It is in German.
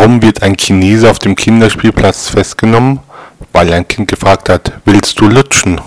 Warum wird ein Chinese auf dem Kinderspielplatz festgenommen? Weil ein Kind gefragt hat, willst du lutschen?